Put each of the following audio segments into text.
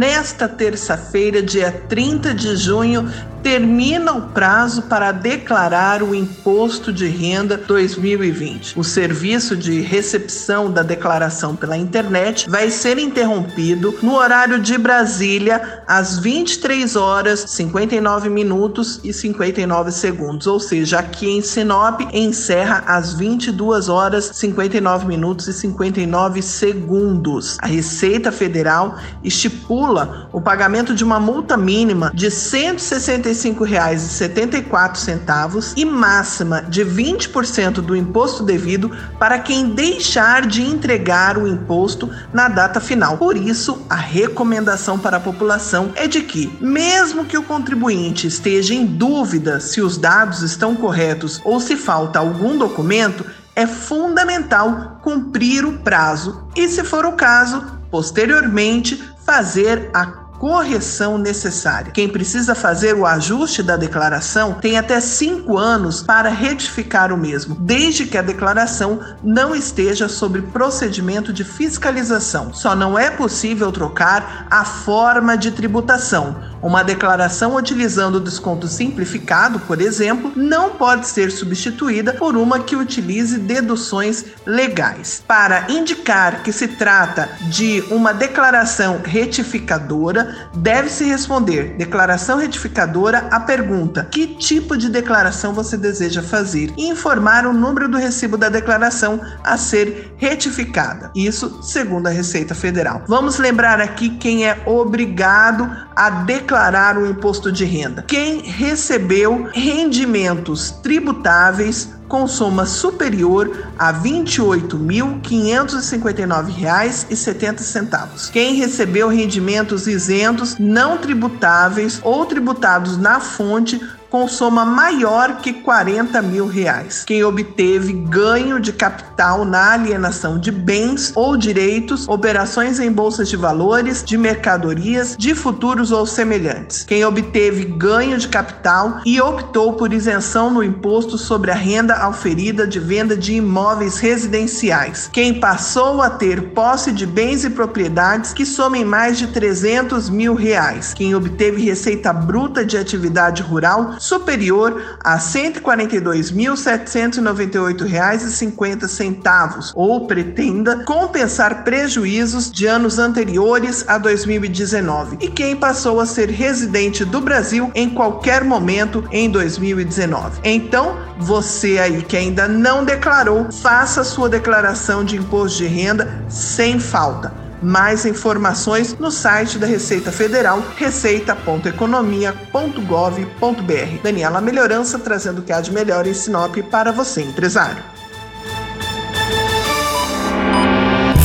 Nesta terça-feira, dia 30 de junho, termina o prazo para declarar o imposto de renda 2020. O serviço de recepção da declaração pela internet vai ser interrompido no horário de Brasília às 23 horas 59 minutos e 59 segundos, ou seja, aqui em Sinop encerra às 22 horas 59 minutos e 59 segundos. A Receita Federal estipula o pagamento de uma multa mínima de 160 R$ 35,74 e máxima de 20% do imposto devido para quem deixar de entregar o imposto na data final. Por isso, a recomendação para a população é de que, mesmo que o contribuinte esteja em dúvida se os dados estão corretos ou se falta algum documento, é fundamental cumprir o prazo e, se for o caso, posteriormente fazer a correção necessária. Quem precisa fazer o ajuste da declaração tem até cinco anos para retificar o mesmo, desde que a declaração não esteja sob procedimento de fiscalização. Só não é possível trocar a forma de tributação. Uma declaração utilizando o desconto simplificado, por exemplo, não pode ser substituída por uma que utilize deduções legais. Para indicar que se trata de uma declaração retificadora, deve-se responder declaração retificadora à pergunta: que tipo de declaração você deseja fazer? E informar o número do recibo da declaração a ser retificada. Isso segundo a Receita Federal. Vamos lembrar aqui quem é obrigado a declarar o imposto de renda. Quem recebeu rendimentos tributáveis com soma superior a R$ 28.559,70. Quem recebeu rendimentos isentos não tributáveis ou tributados na fonte com soma maior que 40 mil reais. Quem obteve ganho de capital na alienação de bens ou direitos, operações em bolsas de valores, de mercadorias, de futuros ou semelhantes. Quem obteve ganho de capital e optou por isenção no imposto sobre a renda auferida de venda de imóveis residenciais. Quem passou a ter posse de bens e propriedades que somem mais de 300 mil reais. Quem obteve receita bruta de atividade rural superior a R$ 142.798,50 ou pretenda compensar prejuízos de anos anteriores a 2019 e quem passou a ser residente do Brasil em qualquer momento em 2019. Então, você aí que ainda não declarou, faça sua declaração de imposto de renda sem falta. Mais informações no site da Receita Federal, receita.economia.gov.br. Daniela Melhorança trazendo o que há de melhor em Sinop para você, empresário.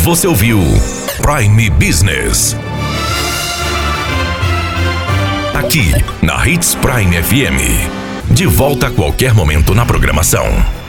Você ouviu Prime Business. Aqui, na Hits Prime FM. De volta a qualquer momento na programação.